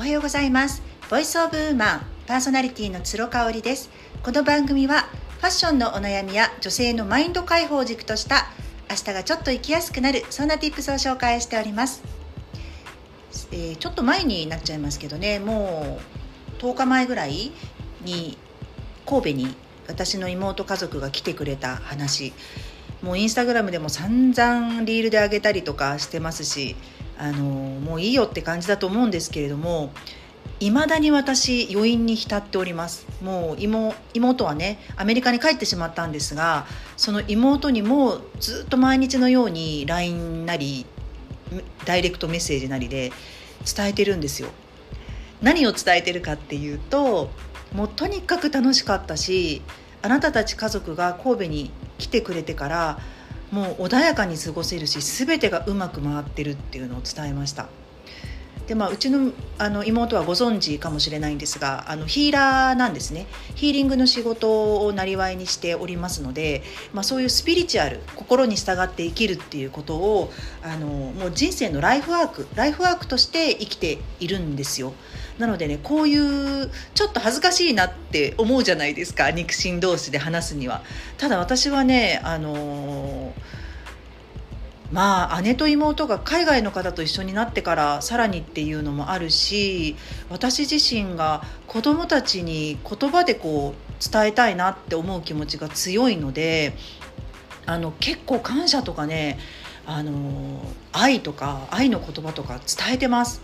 おはようございます。ボイスオブウーマンパーソナリティの鶴香織です。この番組はファッションのお悩みや女性のマインド解放軸とした明日がちょっと生きやすくなるそんな tips を紹介しております、えー、ちょっと前になっちゃいますけどねもう10日前ぐらいに神戸に私の妹家族が来てくれた話。もうインスタグラムでも散々リールで上げたりとかしてますしあのもういいよって感じだと思うんですけれどもいまだに私余韻に浸っております。もう妹はねアメリカに帰ってしまったんですがその妹にもずっと毎日のように LINE なりダイレクトメッセージなりで伝えてるんですよ。何を伝えてるかっていうともうとにかく楽しかったしあなたたち家族が神戸に来てくれてからもう穏やかに過ごせるし全てがうまく回ってるっていうのを伝えました。でまあ、うちのあの妹はご存知かもしれないんですがあのヒーラーなんですね。ヒーリングの仕事をなりわいにしておりますので、まあ、そういうスピリチュアル心に従って生きるっていうことをあのもう人生のライフワークライフワークとして生きているんですよ。なのでねこういうちょっと恥ずかしいなって思うじゃないですか肉親同士で話すには。ただ私はねあのーまあ姉と妹が海外の方と一緒になってからさらにっていうのもあるし私自身が子供たちに言葉でこう伝えたいなって思う気持ちが強いのであの結構感謝とかねあの愛とか愛の言葉とか伝えてます。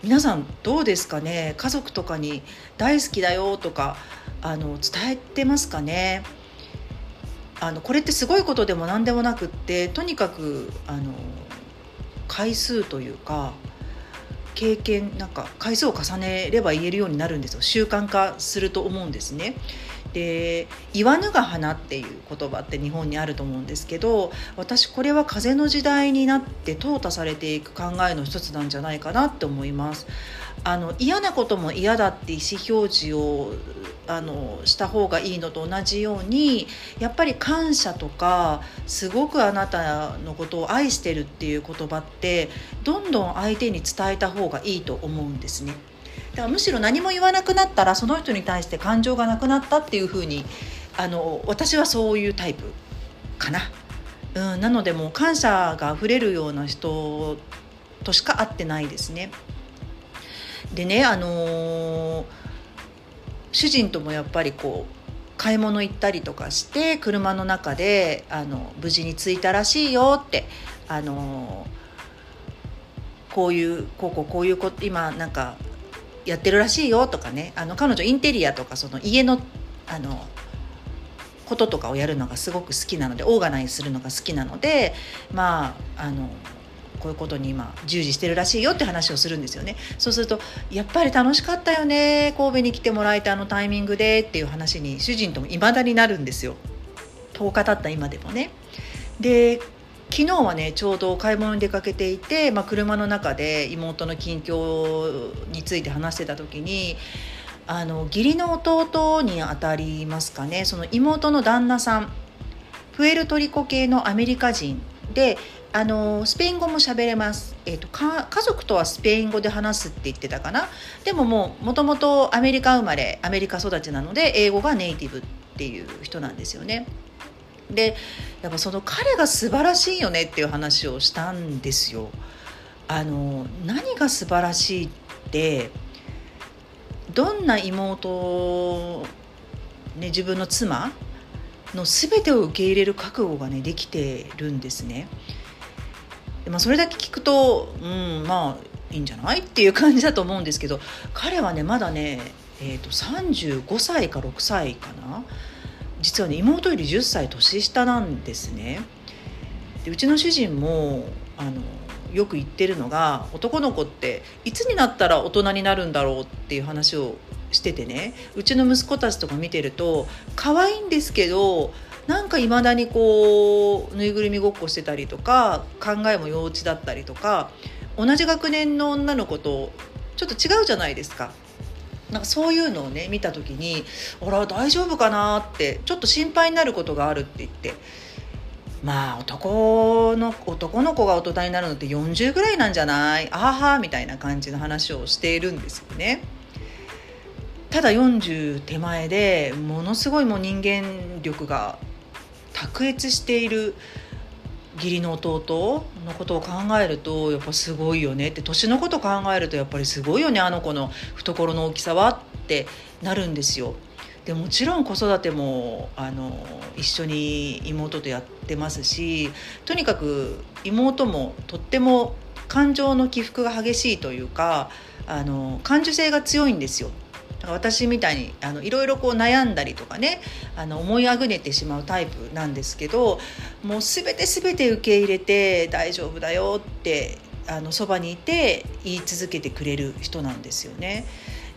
皆さんどうですかね？家族とかに大好きだよとかあの伝えてますかね？あのこれってすごいことでも何でもなくってとにかくあの回数というか経験なんか回数を重ねれば言えるようになるんですよ。習慣化すると思うんですね。で「言わぬが花」っていう言葉って日本にあると思うんですけど私これは風の時代になって淘汰されていく考えの一つなんじゃないかなって思います。あの嫌なことも嫌だって意思表示をあのした方がいいのと同じようにやっぱり感謝とかすごくあなたのことを愛してるっていう言葉ってどんどん相手に伝えた方がいいと思うんですね。だからむしろ何も言わなくなったらその人に対して感情がなくなったっていうふうにあの私はそういうタイプかな。うん、なのでもう感謝があふれるような人としか会ってないですね。でねあのー、主人ともやっぱりこう買い物行ったりとかして車の中であの無事に着いたらしいよってあの、こういうこうこうこういうこと今なんかやってるらしいよとかねあの彼女インテリアとかその家のあのこととかをやるのがすごく好きなのでオーガナイズするのが好きなのでまああのこういうことに今従事してるらしいよって話をするんですよね。そうするとやっぱり楽しかったよね神戸に来てもらえたあのタイミングでっていう話に主人ともいまだになるんですよ。10日経った今でもね。で昨日はねちょうど買い物に出かけていて、まあ、車の中で妹の近況について話してた時にあの義理の弟にあたりますかね。その妹の旦那さんプエルトリコ系のアメリカ人であのスペイン語も喋れます、えーと、家族とはスペイン語で話すって言ってたかな。でももうもともとアメリカ生まれアメリカ育ちなので英語がネイティブっていう人なんですよね。でやっぱその彼が素晴らしいよねっていう話をしたんですよあの何が素晴らしいってどんな妹、ね、自分の妻の全てを受け入れる覚悟がねできてるんですね。まあ、それだけ聞くと、うん、まあいいんじゃないっていう感じだと思うんですけど彼はねまだね、えーと、35歳か6歳かな実はね妹より10歳年下なんですね。でうちの主人もあのよく言ってるのが男の子っていつになったら大人になるんだろうっていう話をしててねうちの息子たちとか見てると可愛いんですけどなんかいまだにこうぬいぐるみごっこしてたりとか考えも幼稚だったりとか同じ学年の女の子とちょっと違うじゃないですか。なんかそういうのをね見た時に「あら大丈夫かな?」ってちょっと心配になることがあるって言ってまあ男の男の子が大人になるのって40ぐらいなんじゃない？あははみたいな感じの話をしているんですよね。ただ40手前でものすごいもう人間力が卓越している義理の弟のことを考えるとやっぱすごいよねって年のこと考えるとやっぱりすごいよねあの子の懐の大きさはってなるんですよ。でもちろん子育てもあの一緒に妹とやってますしとにかく妹もとっても感情の起伏が激しいというかあの感受性が強いんですよ。私みたいにあのいろいろこう悩んだりとかねあの思いあぐねてしまうタイプなんですけどもう全て全て受け入れて大丈夫だよってあのそばにいて言い続けてくれる人なんですよね。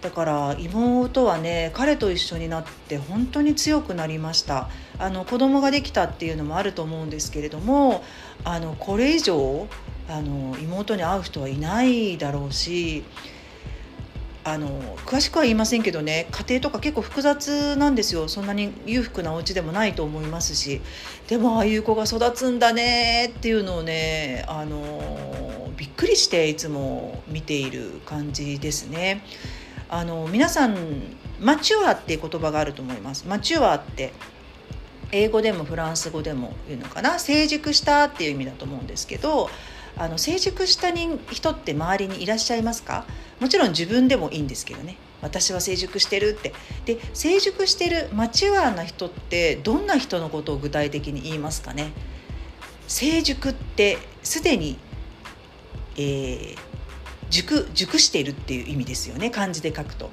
だから妹はね彼と一緒になって本当に強くなりましたあの子供ができたっていうのもあると思うんですけれどもあのこれ以上あの妹に会う人はいないだろうしあの詳しくは言いませんけどね家庭とか結構複雑なんですよ。そんなに裕福なお家でもないと思いますし。でもああいう子が育つんだねっていうのをねあのびっくりしていつも見ている感じですね。あの皆さんマチュアっていう言葉があると思います。マチュアって英語でもフランス語でも言うのかな。成熟したっていう意味だと思うんですけどあの成熟した人って周りにいらっしゃいますか？もちろん自分でもいいんですけどね。私は成熟してるって。で成熟してるマチュアな人ってどんな人のことを具体的に言いますかね？成熟ってすでに、えー、熟熟しているっていう意味ですよね。漢字で書くと。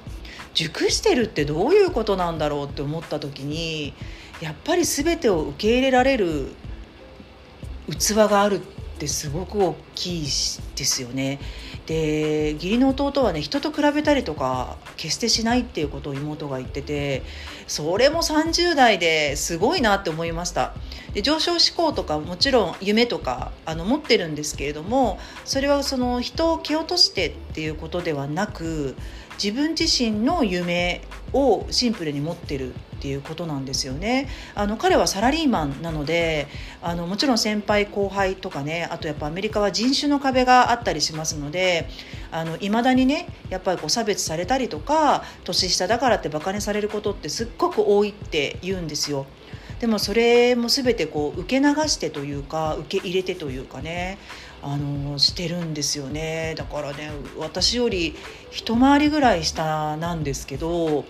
熟してるってどういうことなんだろうって思った時にやっぱり全てを受け入れられる器があるってすごく大きいですよね。で義理の弟はね人と比べたりとか決してしないっていうことを妹が言っててそれも30代ですごいなって思いましたで上昇志向とかもちろん夢とかあの持ってるんですけれどもそれはその人を蹴落としてっていうことではなく自分自身の夢をシンプルに持ってるっていうことなんですよね。あの彼はサラリーマンなのであのもちろん先輩後輩とかねあとやっぱアメリカは人種の壁があったりしますのでいまだにねやっぱりこう差別されたりとか年下だからってバカにされることってすっごく多いって言うんですよ。でもそれも全てこう受け流してというか受け入れてというかねあのしてるんですよねだからね私より一回りぐらい下なんですけど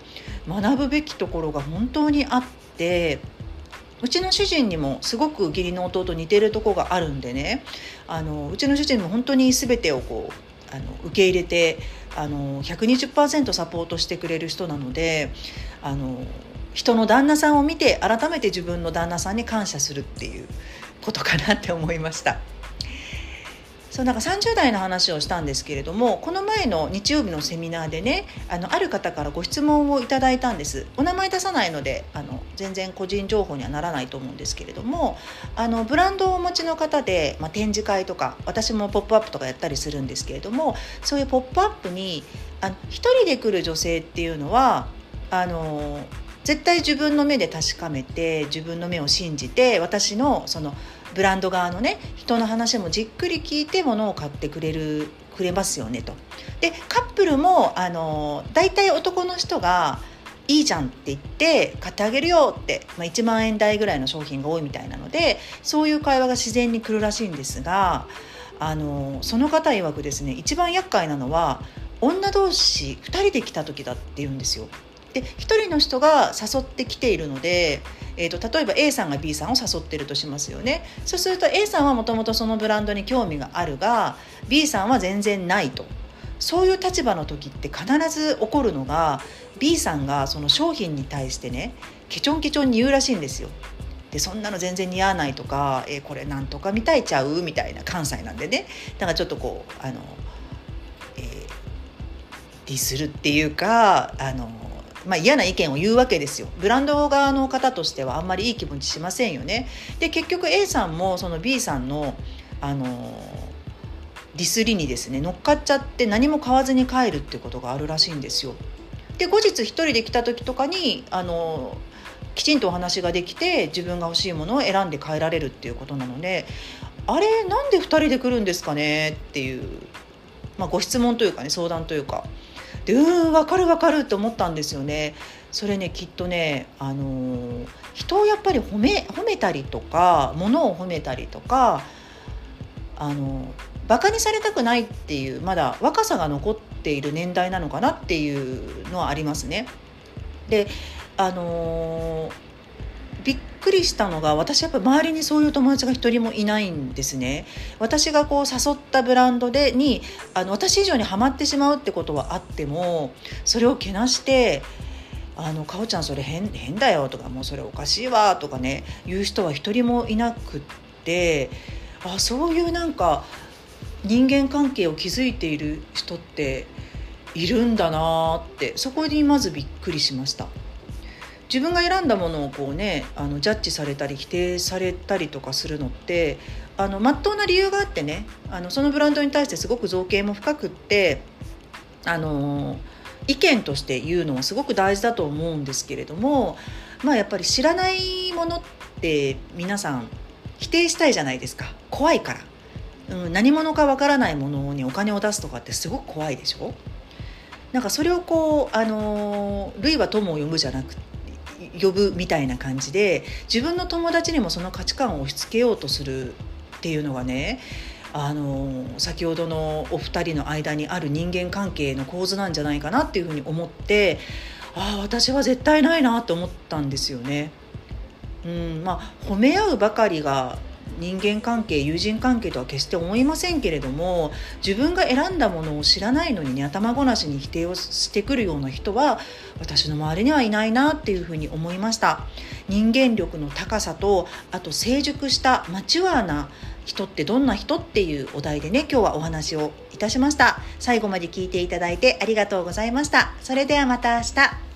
学ぶべきところが本当にあってうちの主人にもすごく義理の弟似てるとこがあるんでねあのうちの主人も本当に全てをこうあの受け入れてあの120%サポートしてくれる人なのであの人の旦那さんを見て改めて自分の旦那さんに感謝するっていうことかなって思いました。そうなんか30代の話をしたんですけれどもこの前の日曜日のセミナーでねあのある方からご質問をいただいたんです。お名前出さないのであの全然個人情報にはならないと思うんですけれどもあのブランドをお持ちの方で、まあ、展示会とか私も「ポップアップとかやったりするんですけれどもそういう「ポップアップにあの一人で来る女性っていうのはあの絶対自分の目で確かめて自分の目を信じて私のそのブランド側のね人の話もじっくり聞いて物を買ってくれるくれますよねと。でカップルもあの大体男の人がいいじゃんって言って買ってあげるよって、まあ、1万円台ぐらいの商品が多いみたいなのでそういう会話が自然に来るらしいんですがあのその方曰くですね一番厄介なのは女同士2人で来た時だって言うんですよ。で1人の人が誘ってきているので、えーと、例えば A さんが B さんを誘ってるとしますよね。そうすると A さんはもともとそのブランドに興味があるが B さんは全然ないと。そういう立場の時って必ず起こるのが B さんがその商品に対してねケチョンケチョンに言うらしいんですよ。でそんなの全然似合わないとか、えー、これなんとか見たいちゃうみたいな関西なんでね。だからちょっとこうあの、えー、ディスるっていうかあのまあ、嫌な意見を言うわけですよ。ブランド側の方としてはあんまりいい気持ちしませんよね。で結局 A さんもその B さんのあのディスりにですね乗っかっちゃって何も買わずに帰るっていうことがあるらしいんですよ。で後日一人で来た時とかにあのきちんとお話ができて自分が欲しいものを選んで変えられるっていうことなのであれなんで2人で来るんですかねっていう、まあ、ご質問というかね相談というか。でうん分かる分かると思ったんですよね。それねきっとね、あのー、人をやっぱり褒め褒めたりとかものを褒めたりとか、あのー、バカにされたくないっていうまだ若さが残っている年代なのかなっていうのはありますね。であのーびっくりしたのが私やっぱ周りにそういう友達が一人もいないんですね私がこう誘ったブランドでにあの私以上にはまってしまうってことはあってもそれをけなして「あのかおちゃんそれ変変だよ」とか「もうそれおかしいわ」とかね言う人は一人もいなくってあそういうなんか人間関係を築いている人っているんだなってそこにまずびっくりしました。自分が選んだものをこうねあのジャッジされたり否定されたりとかするのってあの真っ当な理由があってねあのそのブランドに対してすごく造形も深くってあの意見として言うのはすごく大事だと思うんですけれどもまあやっぱり知らないものって皆さん否定したいじゃないですか。怖いから、うん、何者かわからないものにお金を出すとかってすごく怖いでしょ。なんかそれをこうあの類は友を呼ぶじゃなくて呼ぶみたいな感じで自分の友達にもその価値観を押し付けようとするっていうのがねあの先ほどのお二人の間にある人間関係の構図なんじゃないかなっていうふうに思ってああ私は絶対ないなと思ったんですよね。うんまあ、褒め合うばかりが人間関係友人関係とは決して思いませんけれども自分が選んだものを知らないのにね頭ごなしに否定をしてくるような人は私の周りにはいないなっていうふうに思いました。人間力の高さとあと成熟したマチュアな人ってどんな人っていうお題でね今日はお話をいたしました。最後まで聞いていただいてありがとうございました。それではまた明日。